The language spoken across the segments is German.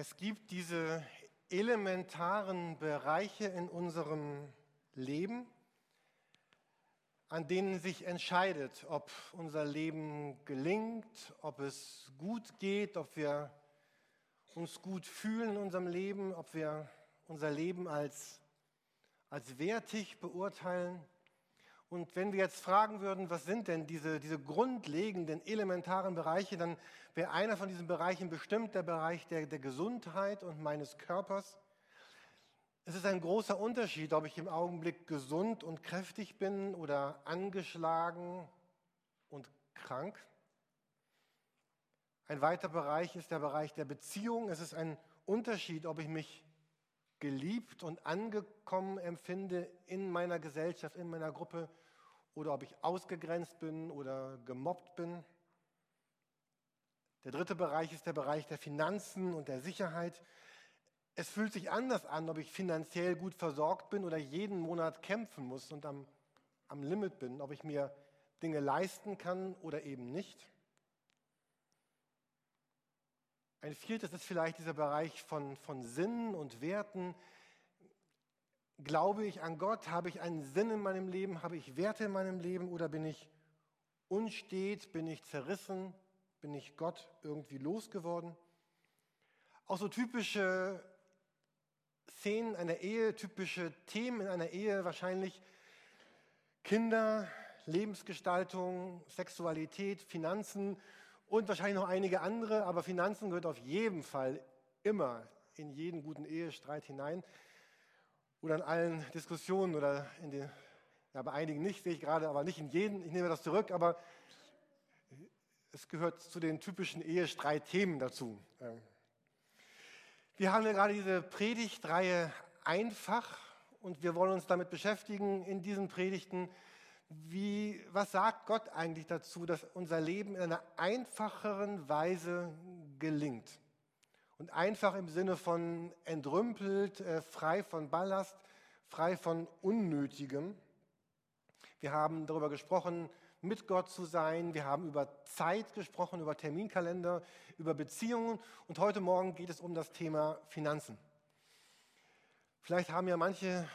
Es gibt diese elementaren Bereiche in unserem Leben, an denen sich entscheidet, ob unser Leben gelingt, ob es gut geht, ob wir uns gut fühlen in unserem Leben, ob wir unser Leben als, als wertig beurteilen. Und wenn wir jetzt fragen würden, was sind denn diese, diese grundlegenden, elementaren Bereiche, dann wäre einer von diesen Bereichen bestimmt der Bereich der, der Gesundheit und meines Körpers. Es ist ein großer Unterschied, ob ich im Augenblick gesund und kräftig bin oder angeschlagen und krank. Ein weiterer Bereich ist der Bereich der Beziehung. Es ist ein Unterschied, ob ich mich geliebt und angekommen empfinde in meiner Gesellschaft, in meiner Gruppe oder ob ich ausgegrenzt bin oder gemobbt bin. Der dritte Bereich ist der Bereich der Finanzen und der Sicherheit. Es fühlt sich anders an, ob ich finanziell gut versorgt bin oder jeden Monat kämpfen muss und am, am Limit bin, ob ich mir Dinge leisten kann oder eben nicht. Ein viertes ist vielleicht dieser Bereich von, von Sinn und Werten. Glaube ich an Gott? Habe ich einen Sinn in meinem Leben? Habe ich Werte in meinem Leben? Oder bin ich unstet? Bin ich zerrissen? Bin ich Gott irgendwie losgeworden? Auch so typische Szenen einer Ehe, typische Themen in einer Ehe wahrscheinlich Kinder, Lebensgestaltung, Sexualität, Finanzen und wahrscheinlich noch einige andere, aber Finanzen gehört auf jeden Fall immer in jeden guten Ehestreit hinein oder in allen Diskussionen oder in den, ja, bei einigen nicht, sehe ich gerade, aber nicht in jedem, ich nehme das zurück, aber es gehört zu den typischen Ehestreitthemen dazu. Ähm, wir haben ja gerade diese Predigtreihe einfach und wir wollen uns damit beschäftigen in diesen Predigten. Wie, was sagt Gott eigentlich dazu, dass unser Leben in einer einfacheren Weise gelingt? Und einfach im Sinne von entrümpelt, äh, frei von Ballast, frei von Unnötigem. Wir haben darüber gesprochen, mit Gott zu sein. Wir haben über Zeit gesprochen, über Terminkalender, über Beziehungen. Und heute Morgen geht es um das Thema Finanzen. Vielleicht haben ja manche,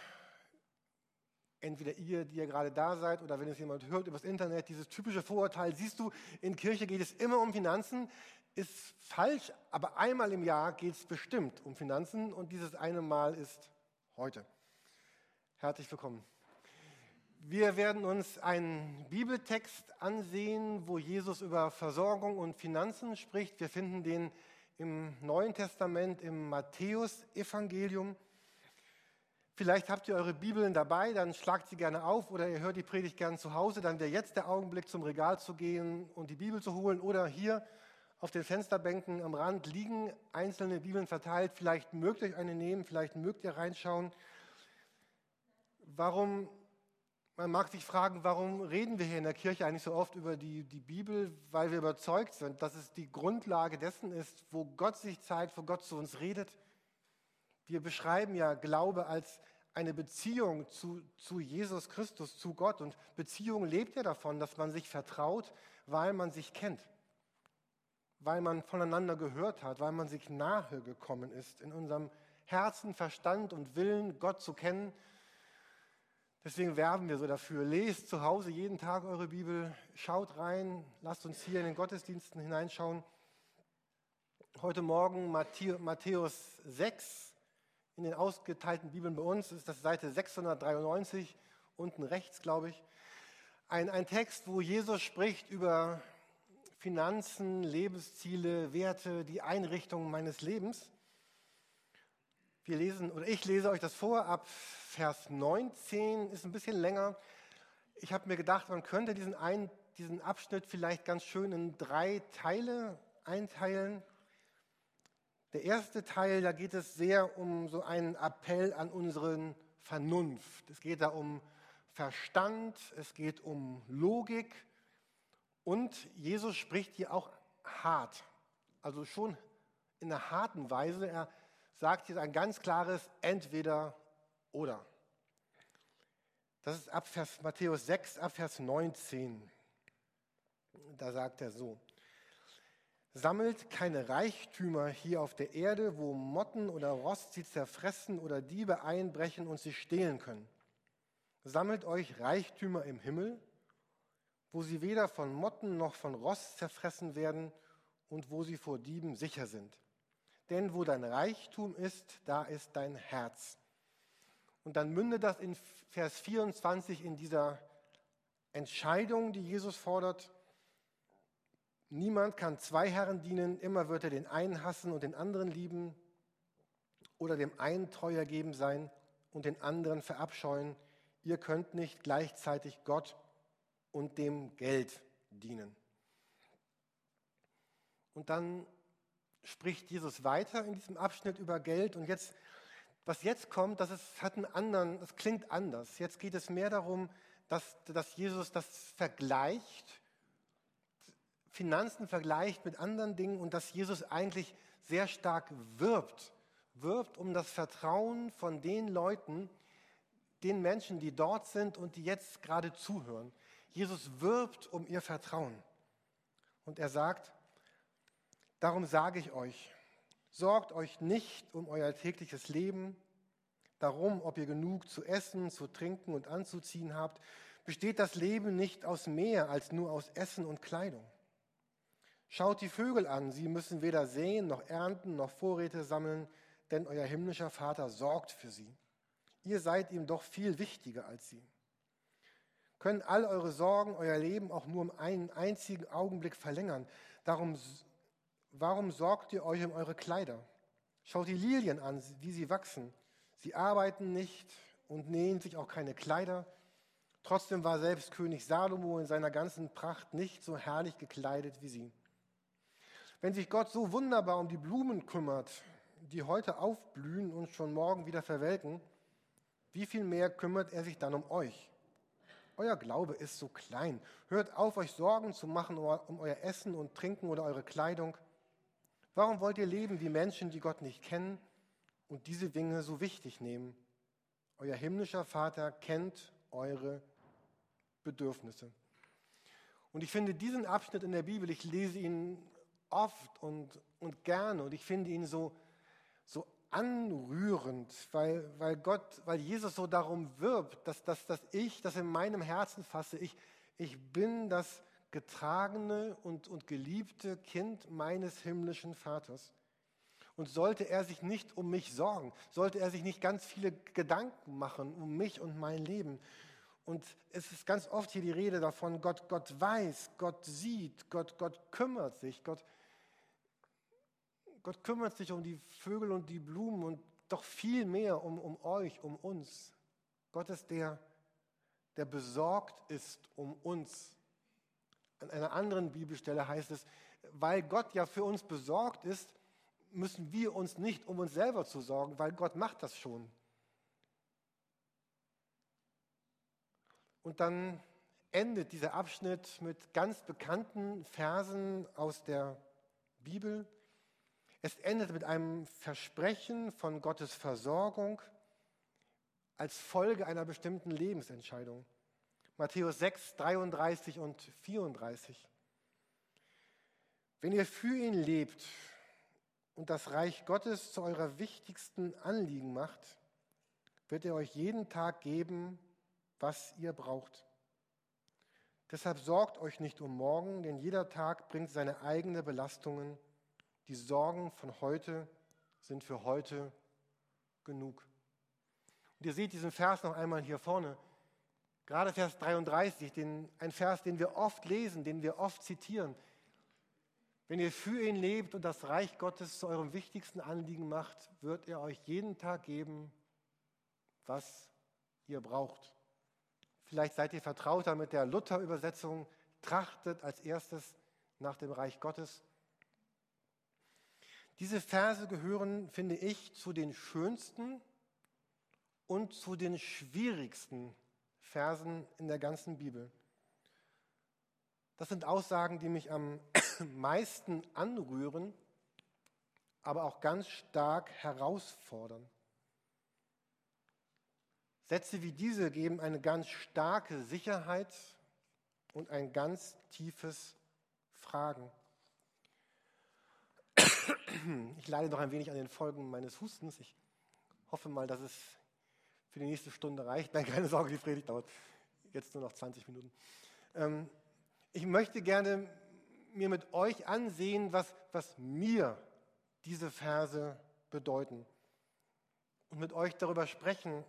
entweder ihr, die ihr gerade da seid, oder wenn es jemand hört übers Internet, dieses typische Vorurteil, siehst du, in Kirche geht es immer um Finanzen, ist falsch, aber einmal im Jahr geht es bestimmt um Finanzen und dieses eine Mal ist heute. Herzlich willkommen. Wir werden uns einen Bibeltext ansehen, wo Jesus über Versorgung und Finanzen spricht. Wir finden den im Neuen Testament, im Matthäus-Evangelium. Vielleicht habt ihr eure Bibeln dabei, dann schlagt sie gerne auf oder ihr hört die Predigt gerne zu Hause. Dann wäre jetzt der Augenblick, zum Regal zu gehen und die Bibel zu holen. Oder hier auf den Fensterbänken am Rand liegen einzelne Bibeln verteilt. Vielleicht mögt ihr euch eine nehmen, vielleicht mögt ihr reinschauen. Warum man mag sich fragen, warum reden wir hier in der Kirche eigentlich so oft über die, die Bibel, weil wir überzeugt sind, dass es die Grundlage dessen ist, wo Gott sich zeigt, wo Gott zu uns redet. Wir beschreiben ja Glaube als eine Beziehung zu, zu Jesus Christus, zu Gott. Und Beziehung lebt ja davon, dass man sich vertraut, weil man sich kennt, weil man voneinander gehört hat, weil man sich nahe gekommen ist, in unserem Herzen, Verstand und Willen, Gott zu kennen Deswegen werben wir so dafür. Lest zu Hause jeden Tag eure Bibel, schaut rein, lasst uns hier in den Gottesdiensten hineinschauen. Heute Morgen Matthäus 6 in den ausgeteilten Bibeln bei uns ist das Seite 693, unten rechts, glaube ich. Ein, ein Text, wo Jesus spricht über Finanzen, Lebensziele, Werte, die Einrichtung meines Lebens. Wir lesen, oder ich lese euch das vor ab Vers 19, ist ein bisschen länger. Ich habe mir gedacht, man könnte diesen, ein, diesen Abschnitt vielleicht ganz schön in drei Teile einteilen. Der erste Teil, da geht es sehr um so einen Appell an unseren Vernunft. Es geht da um Verstand, es geht um Logik und Jesus spricht hier auch hart, also schon in einer harten Weise. Er sagt hier ein ganz klares Entweder oder. Das ist ab Vers, Matthäus 6, ab Vers 19. Da sagt er so. Sammelt keine Reichtümer hier auf der Erde, wo Motten oder Rost sie zerfressen oder Diebe einbrechen und sie stehlen können. Sammelt euch Reichtümer im Himmel, wo sie weder von Motten noch von Rost zerfressen werden und wo sie vor Dieben sicher sind. Denn wo dein Reichtum ist, da ist dein Herz. Und dann mündet das in Vers 24 in dieser Entscheidung, die Jesus fordert. Niemand kann zwei Herren dienen, immer wird er den einen hassen und den anderen lieben oder dem einen treuer geben sein und den anderen verabscheuen. Ihr könnt nicht gleichzeitig Gott und dem Geld dienen. Und dann spricht Jesus weiter in diesem Abschnitt über Geld und jetzt was jetzt kommt, das ist, hat einen anderen, das klingt anders. Jetzt geht es mehr darum, dass, dass Jesus das vergleicht, Finanzen vergleicht mit anderen Dingen und dass Jesus eigentlich sehr stark wirbt, wirbt um das Vertrauen von den Leuten, den Menschen, die dort sind und die jetzt gerade zuhören. Jesus wirbt um ihr Vertrauen. Und er sagt, darum sage ich euch, sorgt euch nicht um euer tägliches Leben, darum, ob ihr genug zu essen, zu trinken und anzuziehen habt. Besteht das Leben nicht aus mehr als nur aus Essen und Kleidung? Schaut die Vögel an, sie müssen weder säen noch ernten noch Vorräte sammeln, denn euer himmlischer Vater sorgt für sie. Ihr seid ihm doch viel wichtiger als sie. Können all eure Sorgen euer Leben auch nur um einen einzigen Augenblick verlängern? Darum, warum sorgt ihr euch um eure Kleider? Schaut die Lilien an, wie sie wachsen. Sie arbeiten nicht und nähen sich auch keine Kleider. Trotzdem war selbst König Salomo in seiner ganzen Pracht nicht so herrlich gekleidet wie sie. Wenn sich Gott so wunderbar um die Blumen kümmert, die heute aufblühen und schon morgen wieder verwelken, wie viel mehr kümmert er sich dann um euch? Euer Glaube ist so klein. Hört auf, euch Sorgen zu machen um euer Essen und Trinken oder eure Kleidung. Warum wollt ihr leben wie Menschen, die Gott nicht kennen und diese Dinge so wichtig nehmen? Euer himmlischer Vater kennt eure Bedürfnisse. Und ich finde diesen Abschnitt in der Bibel, ich lese ihn oft und, und gerne und ich finde ihn so, so anrührend, weil, weil Gott, weil Jesus so darum wirbt, dass, dass, dass ich das in meinem Herzen fasse. Ich, ich bin das getragene und, und geliebte Kind meines himmlischen Vaters. Und sollte er sich nicht um mich sorgen, sollte er sich nicht ganz viele Gedanken machen um mich und mein Leben. Und es ist ganz oft hier die Rede davon, Gott, Gott weiß, Gott sieht, Gott, Gott kümmert sich, Gott, Gott kümmert sich um die Vögel und die Blumen und doch viel mehr um, um euch, um uns. Gott ist der, der besorgt ist um uns. An einer anderen Bibelstelle heißt es, weil Gott ja für uns besorgt ist, müssen wir uns nicht um uns selber zu sorgen, weil Gott macht das schon. Und dann endet dieser Abschnitt mit ganz bekannten Versen aus der Bibel. Es endet mit einem Versprechen von Gottes Versorgung als Folge einer bestimmten Lebensentscheidung. Matthäus 6, 33 und 34. Wenn ihr für ihn lebt und das Reich Gottes zu eurer wichtigsten Anliegen macht, wird er euch jeden Tag geben, was ihr braucht. Deshalb sorgt euch nicht um morgen, denn jeder Tag bringt seine eigenen Belastungen die Sorgen von heute sind für heute genug. Und ihr seht diesen Vers noch einmal hier vorne. Gerade Vers 33, den, ein Vers, den wir oft lesen, den wir oft zitieren. Wenn ihr für ihn lebt und das Reich Gottes zu eurem wichtigsten Anliegen macht, wird er euch jeden Tag geben, was ihr braucht. Vielleicht seid ihr vertrauter mit der Luther-Übersetzung, trachtet als erstes nach dem Reich Gottes. Diese Verse gehören, finde ich, zu den schönsten und zu den schwierigsten Versen in der ganzen Bibel. Das sind Aussagen, die mich am meisten anrühren, aber auch ganz stark herausfordern. Sätze wie diese geben eine ganz starke Sicherheit und ein ganz tiefes Fragen. Ich leide noch ein wenig an den Folgen meines Hustens. Ich hoffe mal, dass es für die nächste Stunde reicht. Nein, keine Sorge, die Predigt dauert jetzt nur noch 20 Minuten. Ähm, ich möchte gerne mir mit euch ansehen, was, was mir diese Verse bedeuten. Und mit euch darüber sprechen,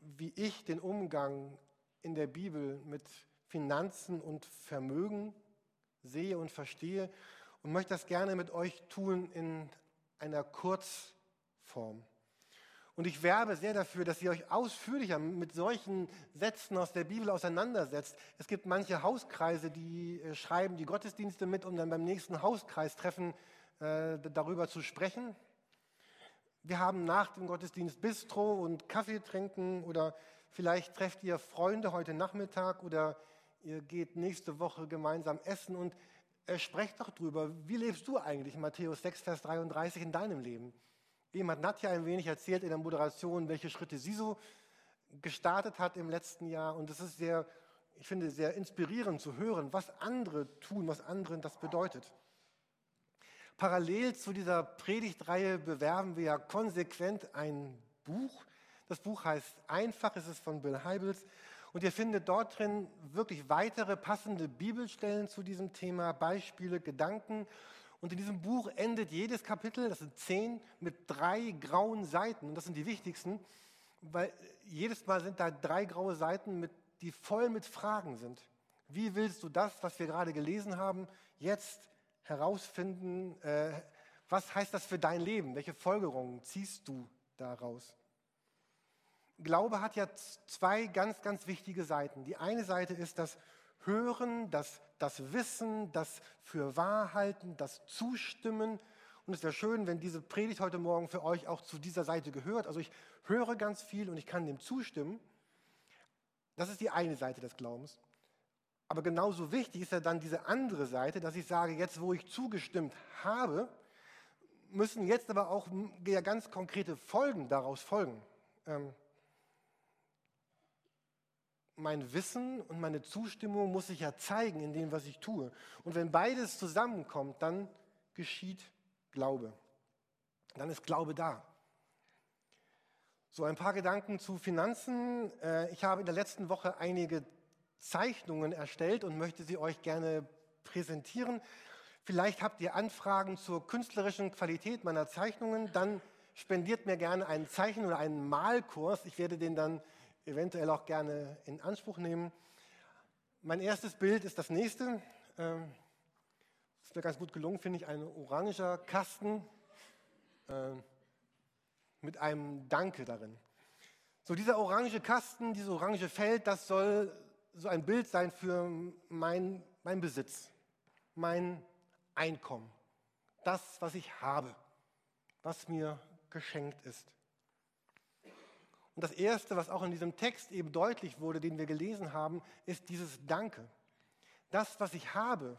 wie ich den Umgang in der Bibel mit Finanzen und Vermögen sehe und verstehe und möchte das gerne mit euch tun in einer Kurzform. Und ich werbe sehr dafür, dass ihr euch ausführlicher mit solchen Sätzen aus der Bibel auseinandersetzt. Es gibt manche Hauskreise, die äh, schreiben die Gottesdienste mit, um dann beim nächsten Hauskreistreffen äh, darüber zu sprechen. Wir haben nach dem Gottesdienst Bistro und Kaffee trinken oder vielleicht trefft ihr Freunde heute Nachmittag oder ihr geht nächste Woche gemeinsam essen und äh, sprecht doch drüber. Wie lebst du eigentlich Matthäus 6, Vers 33 in deinem Leben? Eben hat Nadja ein wenig erzählt in der Moderation, welche Schritte sie so gestartet hat im letzten Jahr. Und es ist sehr, ich finde, sehr inspirierend zu hören, was andere tun, was anderen das bedeutet. Parallel zu dieser Predigtreihe bewerben wir ja konsequent ein Buch. Das Buch heißt Einfach, es ist von Bill Heibels. Und ihr findet dort drin wirklich weitere passende Bibelstellen zu diesem Thema, Beispiele, Gedanken und in diesem Buch endet jedes Kapitel, das sind zehn, mit drei grauen Seiten. Und das sind die wichtigsten, weil jedes Mal sind da drei graue Seiten, mit, die voll mit Fragen sind. Wie willst du das, was wir gerade gelesen haben, jetzt herausfinden? Äh, was heißt das für dein Leben? Welche Folgerungen ziehst du daraus? Glaube hat ja zwei ganz, ganz wichtige Seiten. Die eine Seite ist das Hören, das, das Wissen, das für Wahrhalten, das Zustimmen. Und es wäre schön, wenn diese Predigt heute Morgen für euch auch zu dieser Seite gehört. Also ich höre ganz viel und ich kann dem zustimmen. Das ist die eine Seite des Glaubens. Aber genauso wichtig ist ja dann diese andere Seite, dass ich sage, jetzt wo ich zugestimmt habe, müssen jetzt aber auch ganz konkrete Folgen daraus folgen. Ähm, mein Wissen und meine Zustimmung muss sich ja zeigen in dem, was ich tue. Und wenn beides zusammenkommt, dann geschieht Glaube. Dann ist Glaube da. So ein paar Gedanken zu Finanzen. Äh, ich habe in der letzten Woche einige Zeichnungen erstellt und möchte sie euch gerne präsentieren. Vielleicht habt ihr Anfragen zur künstlerischen Qualität meiner Zeichnungen, dann spendiert mir gerne einen Zeichen- oder einen Malkurs. Ich werde den dann eventuell auch gerne in Anspruch nehmen. Mein erstes Bild ist das nächste. Das ähm, ist mir ganz gut gelungen, finde ich, ein oranger Kasten ähm, mit einem Danke darin. So dieser orange Kasten, dieses orange Feld, das soll so ein Bild sein für mein, mein Besitz, mein Einkommen, das, was ich habe, was mir geschenkt ist. Und das Erste, was auch in diesem Text eben deutlich wurde, den wir gelesen haben, ist dieses Danke. Das, was ich habe,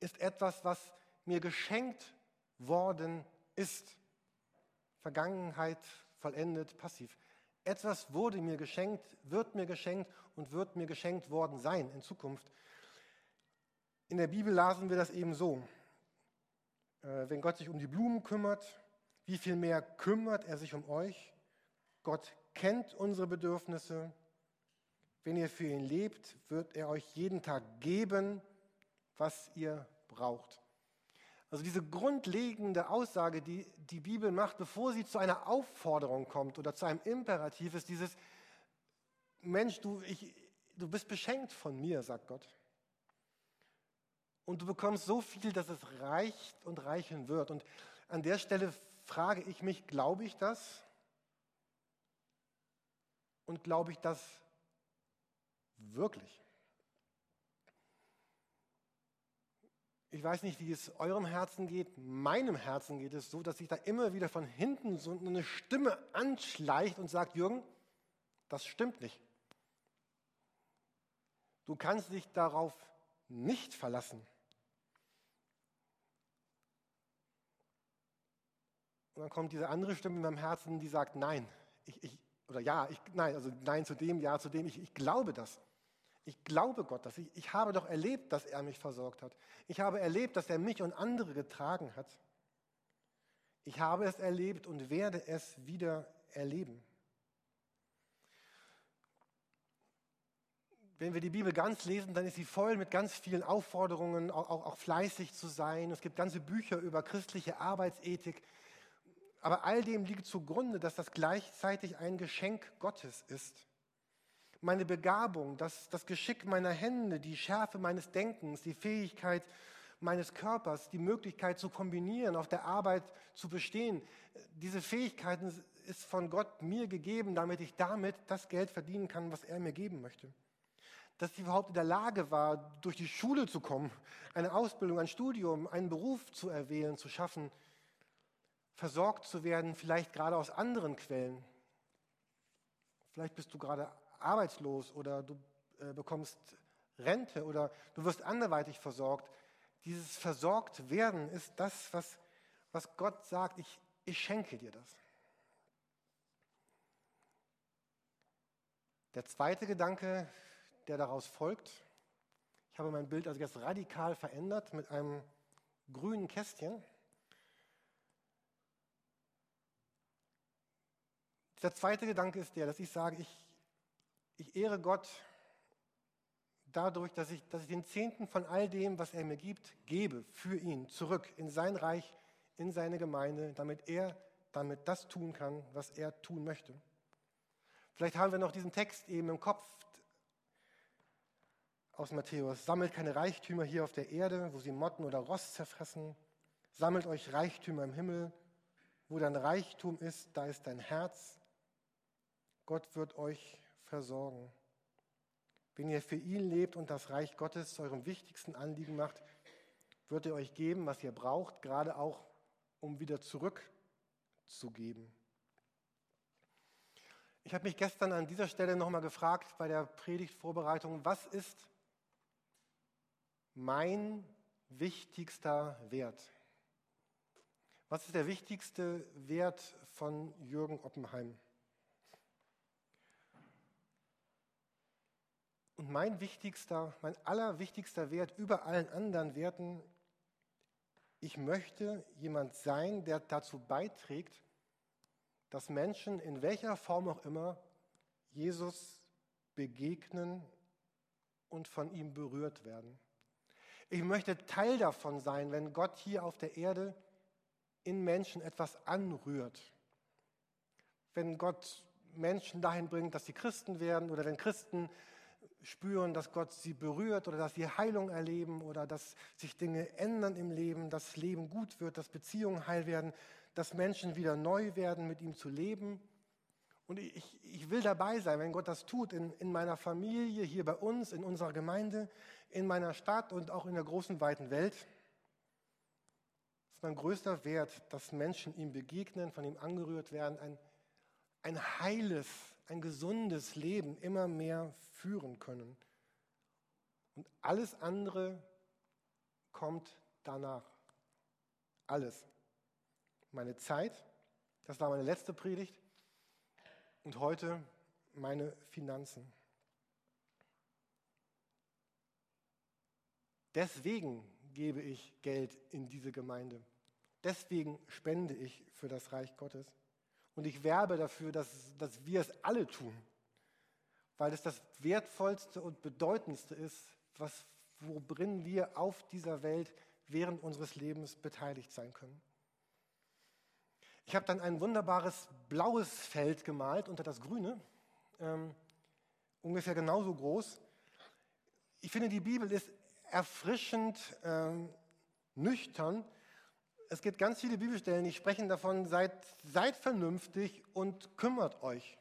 ist etwas, was mir geschenkt worden ist. Vergangenheit vollendet, passiv. Etwas wurde mir geschenkt, wird mir geschenkt und wird mir geschenkt worden sein in Zukunft. In der Bibel lasen wir das eben so. Äh, wenn Gott sich um die Blumen kümmert, wie viel mehr kümmert er sich um euch? Gott kennt unsere Bedürfnisse. Wenn ihr für ihn lebt, wird er euch jeden Tag geben, was ihr braucht. Also diese grundlegende Aussage, die die Bibel macht, bevor sie zu einer Aufforderung kommt oder zu einem Imperativ, ist dieses, Mensch, du, ich, du bist beschenkt von mir, sagt Gott. Und du bekommst so viel, dass es reicht und reichen wird. Und an der Stelle frage ich mich, glaube ich das? Und glaube ich das wirklich? Ich weiß nicht, wie es eurem Herzen geht. Meinem Herzen geht es so, dass sich da immer wieder von hinten so eine Stimme anschleicht und sagt, Jürgen, das stimmt nicht. Du kannst dich darauf nicht verlassen. Und dann kommt diese andere Stimme in meinem Herzen, die sagt, nein, ich, ich, oder ja, ich, nein, also nein zu dem, ja zu dem. Ich, ich glaube das. Ich glaube Gott das. Ich, ich habe doch erlebt, dass er mich versorgt hat. Ich habe erlebt, dass er mich und andere getragen hat. Ich habe es erlebt und werde es wieder erleben. Wenn wir die Bibel ganz lesen, dann ist sie voll mit ganz vielen Aufforderungen, auch, auch, auch fleißig zu sein. Es gibt ganze Bücher über christliche Arbeitsethik. Aber all dem liegt zugrunde, dass das gleichzeitig ein Geschenk Gottes ist. Meine Begabung, das, das Geschick meiner Hände, die Schärfe meines Denkens, die Fähigkeit meines Körpers, die Möglichkeit zu kombinieren, auf der Arbeit zu bestehen, diese Fähigkeiten ist von Gott mir gegeben, damit ich damit das Geld verdienen kann, was er mir geben möchte dass sie überhaupt in der Lage war, durch die Schule zu kommen, eine Ausbildung, ein Studium, einen Beruf zu erwählen, zu schaffen, versorgt zu werden, vielleicht gerade aus anderen Quellen. Vielleicht bist du gerade arbeitslos oder du äh, bekommst Rente oder du wirst anderweitig versorgt. Dieses versorgt werden ist das, was, was Gott sagt, ich, ich schenke dir das. Der zweite Gedanke, der daraus folgt. Ich habe mein Bild also jetzt radikal verändert mit einem grünen Kästchen. Der zweite Gedanke ist der, dass ich sage, ich, ich ehre Gott dadurch, dass ich, dass ich den Zehnten von all dem, was er mir gibt, gebe für ihn zurück in sein Reich, in seine Gemeinde, damit er damit das tun kann, was er tun möchte. Vielleicht haben wir noch diesen Text eben im Kopf, aus Matthäus. Sammelt keine Reichtümer hier auf der Erde, wo sie Motten oder Rost zerfressen. Sammelt euch Reichtümer im Himmel. Wo dein Reichtum ist, da ist dein Herz. Gott wird euch versorgen. Wenn ihr für ihn lebt und das Reich Gottes zu eurem wichtigsten Anliegen macht, wird er euch geben, was ihr braucht, gerade auch, um wieder zurückzugeben. Ich habe mich gestern an dieser Stelle nochmal gefragt bei der Predigtvorbereitung, was ist mein wichtigster Wert? Was ist der wichtigste Wert von Jürgen Oppenheim? Und mein wichtigster, mein allerwichtigster Wert über allen anderen Werten, ich möchte jemand sein, der dazu beiträgt, dass Menschen in welcher Form auch immer Jesus begegnen und von ihm berührt werden. Ich möchte Teil davon sein, wenn Gott hier auf der Erde in Menschen etwas anrührt. Wenn Gott Menschen dahin bringt, dass sie Christen werden oder wenn Christen spüren, dass Gott sie berührt oder dass sie Heilung erleben oder dass sich Dinge ändern im Leben, dass Leben gut wird, dass Beziehungen heil werden, dass Menschen wieder neu werden, mit ihm zu leben. Und ich, ich will dabei sein, wenn Gott das tut, in, in meiner Familie, hier bei uns, in unserer Gemeinde, in meiner Stadt und auch in der großen, weiten Welt. Das ist mein größter Wert, dass Menschen ihm begegnen, von ihm angerührt werden, ein, ein heiles, ein gesundes Leben immer mehr führen können. Und alles andere kommt danach. Alles. Meine Zeit, das war meine letzte Predigt, und heute meine Finanzen. Deswegen gebe ich Geld in diese Gemeinde. Deswegen spende ich für das Reich Gottes. Und ich werbe dafür, dass, dass wir es alle tun, weil es das Wertvollste und Bedeutendste ist, was, worin wir auf dieser Welt während unseres Lebens beteiligt sein können. Ich habe dann ein wunderbares blaues Feld gemalt unter das grüne, ähm, ungefähr genauso groß. Ich finde, die Bibel ist erfrischend ähm, nüchtern. Es gibt ganz viele Bibelstellen, die sprechen davon, seid, seid vernünftig und kümmert euch.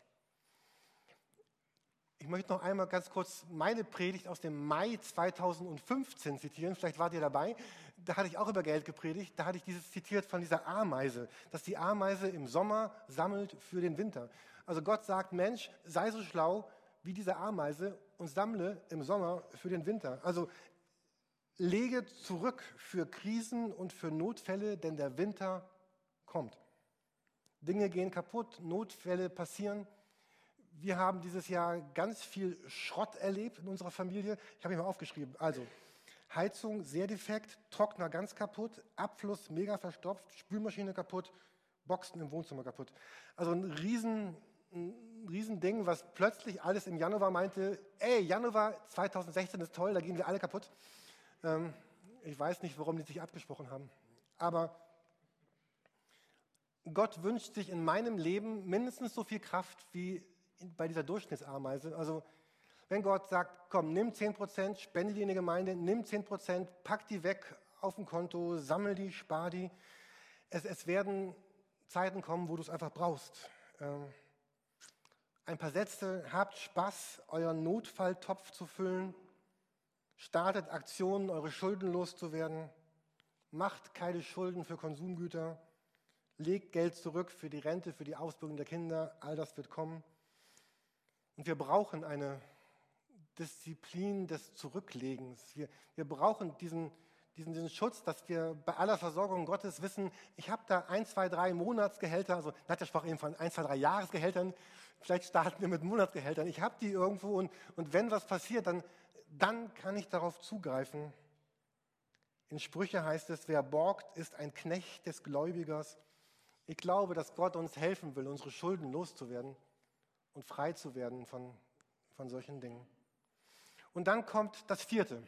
Ich möchte noch einmal ganz kurz meine Predigt aus dem Mai 2015 zitieren. Vielleicht wart ihr dabei. Da hatte ich auch über Geld gepredigt. Da hatte ich dieses zitiert von dieser Ameise, dass die Ameise im Sommer sammelt für den Winter. Also Gott sagt, Mensch, sei so schlau wie diese Ameise und sammle im Sommer für den Winter. Also lege zurück für Krisen und für Notfälle, denn der Winter kommt. Dinge gehen kaputt, Notfälle passieren. Wir haben dieses Jahr ganz viel Schrott erlebt in unserer Familie. Ich habe mich mal aufgeschrieben. Also, Heizung sehr defekt, Trockner ganz kaputt, Abfluss mega verstopft, Spülmaschine kaputt, Boxen im Wohnzimmer kaputt. Also ein riesen, ein Riesending, was plötzlich alles im Januar meinte, ey, Januar 2016 ist toll, da gehen wir alle kaputt. Ähm, ich weiß nicht, warum die sich abgesprochen haben. Aber Gott wünscht sich in meinem Leben mindestens so viel Kraft wie bei dieser Durchschnittsameise. Also wenn Gott sagt, komm, nimm 10%, spende die in die Gemeinde, nimm 10%, pack die weg auf dem Konto, sammel die, spar die. Es, es werden Zeiten kommen, wo du es einfach brauchst. Ähm, ein paar Sätze, habt Spaß, euren Notfalltopf zu füllen, startet Aktionen, eure Schulden loszuwerden, macht keine Schulden für Konsumgüter, legt Geld zurück für die Rente, für die Ausbildung der Kinder, all das wird kommen. Und wir brauchen eine Disziplin des Zurücklegens. Wir, wir brauchen diesen, diesen, diesen Schutz, dass wir bei aller Versorgung Gottes wissen, ich habe da ein, zwei, drei Monatsgehälter, also Nadja sprach eben von ein, zwei, drei Jahresgehältern, vielleicht starten wir mit Monatsgehältern. Ich habe die irgendwo und, und wenn was passiert, dann, dann kann ich darauf zugreifen. In Sprüche heißt es, wer borgt, ist ein Knecht des Gläubigers. Ich glaube, dass Gott uns helfen will, unsere Schulden loszuwerden und frei zu werden von, von solchen Dingen. Und dann kommt das vierte.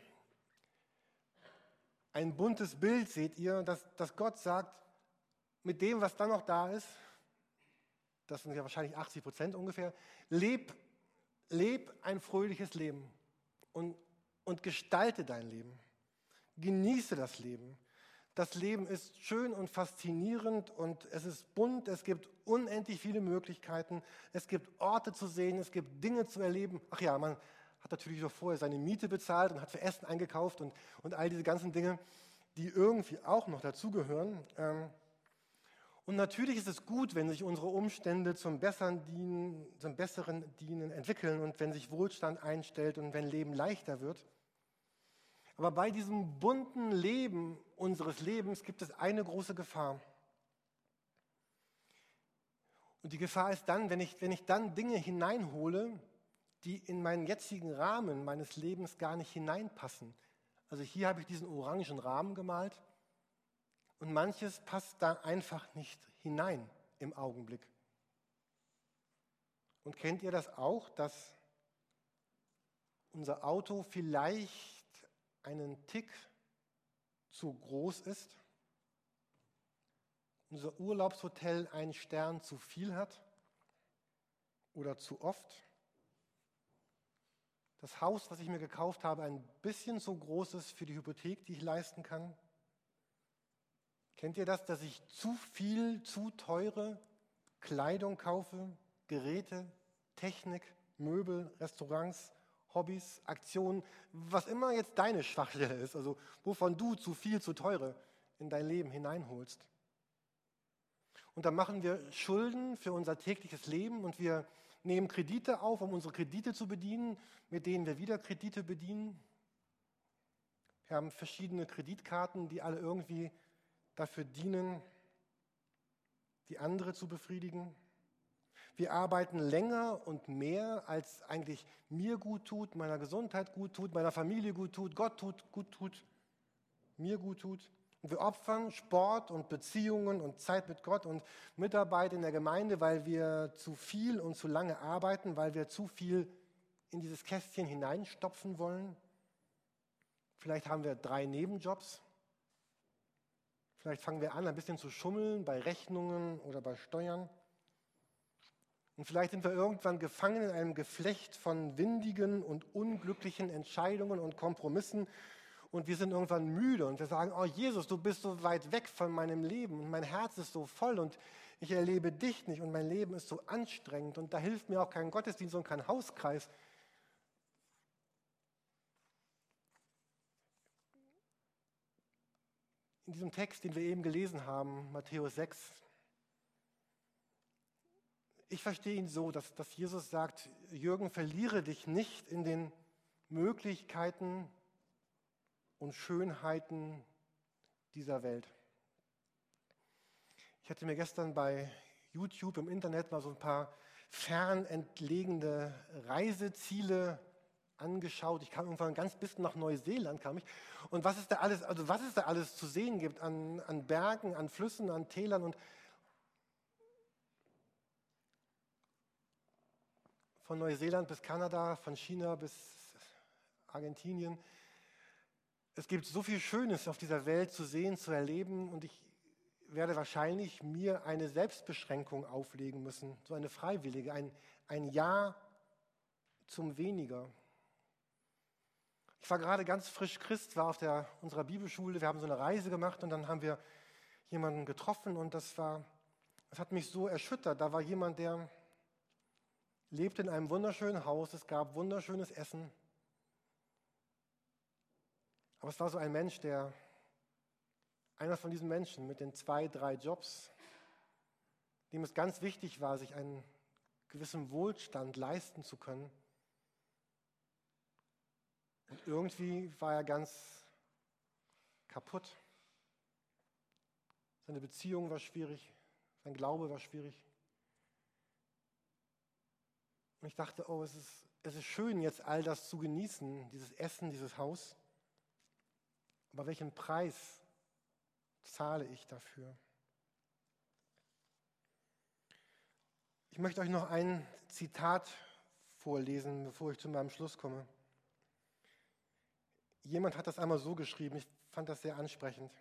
Ein buntes Bild seht ihr, dass, dass Gott sagt, mit dem, was dann noch da ist, das sind ja wahrscheinlich 80 Prozent ungefähr, leb, leb ein fröhliches Leben und, und gestalte dein Leben. Genieße das Leben. Das Leben ist schön und faszinierend und es ist bunt, es gibt unendlich viele Möglichkeiten, es gibt Orte zu sehen, es gibt Dinge zu erleben. Ach ja, man hat natürlich noch vorher seine Miete bezahlt und hat für Essen eingekauft und, und all diese ganzen Dinge, die irgendwie auch noch dazugehören. Ähm, und natürlich ist es gut, wenn sich unsere Umstände zum Besseren dienen, zum Besseren dienen, entwickeln und wenn sich Wohlstand einstellt und wenn Leben leichter wird. Aber bei diesem bunten Leben unseres Lebens gibt es eine große Gefahr. Und die Gefahr ist dann, wenn ich, wenn ich dann Dinge hineinhole, die in meinen jetzigen Rahmen meines Lebens gar nicht hineinpassen. Also hier habe ich diesen orangen Rahmen gemalt und manches passt da einfach nicht hinein im Augenblick. Und kennt ihr das auch, dass unser Auto vielleicht einen Tick zu groß ist? Unser Urlaubshotel einen Stern zu viel hat oder zu oft? das Haus, was ich mir gekauft habe, ein bisschen zu groß ist für die Hypothek, die ich leisten kann? Kennt ihr das, dass ich zu viel, zu teure Kleidung kaufe, Geräte, Technik, Möbel, Restaurants, Hobbys, Aktionen, was immer jetzt deine Schwachstelle ist, also wovon du zu viel, zu teure in dein Leben hineinholst. Und dann machen wir Schulden für unser tägliches Leben und wir nehmen Kredite auf, um unsere Kredite zu bedienen, mit denen wir wieder Kredite bedienen. Wir haben verschiedene Kreditkarten, die alle irgendwie dafür dienen, die andere zu befriedigen. Wir arbeiten länger und mehr, als eigentlich mir gut tut, meiner Gesundheit gut tut, meiner Familie gut tut, Gott tut, gut tut, mir gut tut. Und wir opfern Sport und Beziehungen und Zeit mit Gott und Mitarbeit in der Gemeinde, weil wir zu viel und zu lange arbeiten, weil wir zu viel in dieses Kästchen hineinstopfen wollen. Vielleicht haben wir drei Nebenjobs. Vielleicht fangen wir an, ein bisschen zu schummeln bei Rechnungen oder bei Steuern. Und vielleicht sind wir irgendwann gefangen in einem Geflecht von windigen und unglücklichen Entscheidungen und Kompromissen und wir sind irgendwann müde und wir sagen, oh Jesus, du bist so weit weg von meinem Leben und mein Herz ist so voll und ich erlebe dich nicht und mein Leben ist so anstrengend und da hilft mir auch kein Gottesdienst und kein Hauskreis. In diesem Text, den wir eben gelesen haben, Matthäus 6, ich verstehe ihn so, dass, dass Jesus sagt, Jürgen, verliere dich nicht in den Möglichkeiten, und Schönheiten dieser Welt. Ich hatte mir gestern bei YouTube im Internet mal so ein paar fernentlegende Reiseziele angeschaut. Ich kam irgendwann ganz bis nach Neuseeland kam ich. Und was es da alles, also was es da alles zu sehen gibt an, an Bergen, an Flüssen, an Tälern und von Neuseeland bis Kanada, von China bis Argentinien. Es gibt so viel Schönes auf dieser Welt zu sehen, zu erleben und ich werde wahrscheinlich mir eine Selbstbeschränkung auflegen müssen, so eine freiwillige, ein, ein Ja zum Weniger. Ich war gerade ganz frisch Christ, war auf der, unserer Bibelschule, wir haben so eine Reise gemacht und dann haben wir jemanden getroffen und das war, das hat mich so erschüttert. Da war jemand, der lebte in einem wunderschönen Haus, es gab wunderschönes Essen. Aber es war so ein Mensch, der, einer von diesen Menschen mit den zwei, drei Jobs, dem es ganz wichtig war, sich einen gewissen Wohlstand leisten zu können. Und irgendwie war er ganz kaputt. Seine Beziehung war schwierig, sein Glaube war schwierig. Und ich dachte, oh, es ist, es ist schön, jetzt all das zu genießen, dieses Essen, dieses Haus. Aber welchen Preis zahle ich dafür? Ich möchte euch noch ein Zitat vorlesen, bevor ich zu meinem Schluss komme. Jemand hat das einmal so geschrieben, ich fand das sehr ansprechend.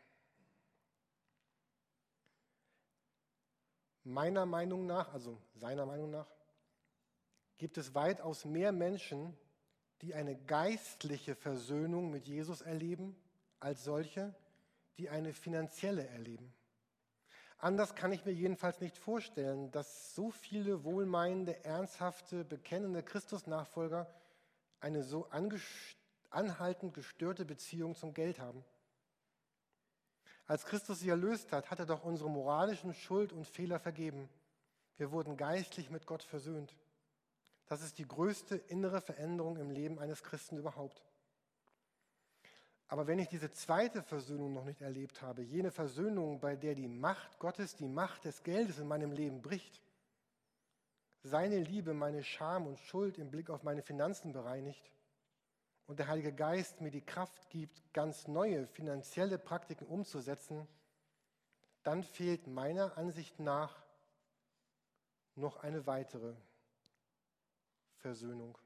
Meiner Meinung nach, also seiner Meinung nach, gibt es weitaus mehr Menschen, die eine geistliche Versöhnung mit Jesus erleben, als solche, die eine finanzielle erleben. Anders kann ich mir jedenfalls nicht vorstellen, dass so viele wohlmeinende, ernsthafte, bekennende Christusnachfolger eine so anhaltend gestörte Beziehung zum Geld haben. Als Christus sie erlöst hat, hat er doch unsere moralischen Schuld und Fehler vergeben. Wir wurden geistlich mit Gott versöhnt. Das ist die größte innere Veränderung im Leben eines Christen überhaupt. Aber wenn ich diese zweite Versöhnung noch nicht erlebt habe, jene Versöhnung, bei der die Macht Gottes, die Macht des Geldes in meinem Leben bricht, seine Liebe meine Scham und Schuld im Blick auf meine Finanzen bereinigt und der Heilige Geist mir die Kraft gibt, ganz neue finanzielle Praktiken umzusetzen, dann fehlt meiner Ansicht nach noch eine weitere Versöhnung.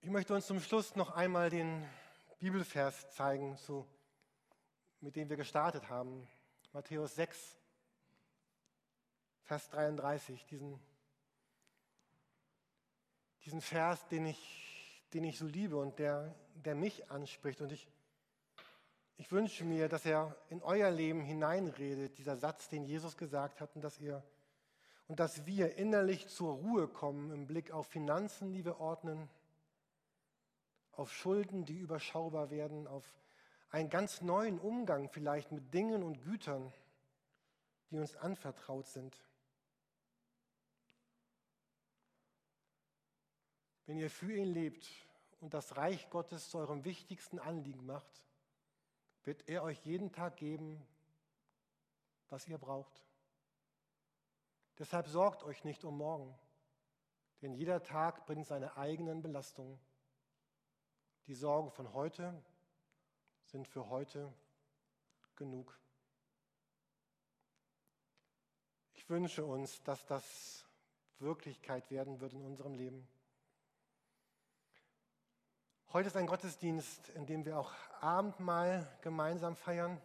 Ich möchte uns zum Schluss noch einmal den Bibelvers zeigen, zu, mit dem wir gestartet haben. Matthäus 6, Vers 33, diesen, diesen Vers, den ich, den ich so liebe und der, der mich anspricht. Und ich, ich wünsche mir, dass er in euer Leben hineinredet, dieser Satz, den Jesus gesagt hat, und dass ihr und dass wir innerlich zur Ruhe kommen im Blick auf Finanzen, die wir ordnen, auf Schulden, die überschaubar werden, auf einen ganz neuen Umgang vielleicht mit Dingen und Gütern, die uns anvertraut sind. Wenn ihr für ihn lebt und das Reich Gottes zu eurem wichtigsten Anliegen macht, wird er euch jeden Tag geben, was ihr braucht. Deshalb sorgt euch nicht um morgen, denn jeder Tag bringt seine eigenen Belastungen. Die Sorgen von heute sind für heute genug. Ich wünsche uns, dass das Wirklichkeit werden wird in unserem Leben. Heute ist ein Gottesdienst, in dem wir auch Abendmahl gemeinsam feiern.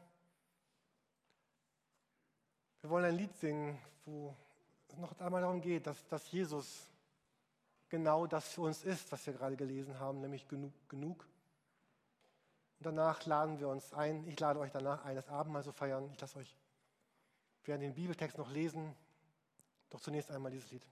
Wir wollen ein Lied singen, wo es noch einmal darum geht, dass, dass Jesus genau das für uns ist, was wir gerade gelesen haben, nämlich genug, genug. Und danach laden wir uns ein, ich lade euch danach ein, das Abendmahl zu feiern. Ich lasse euch, während den Bibeltext noch lesen, doch zunächst einmal dieses Lied.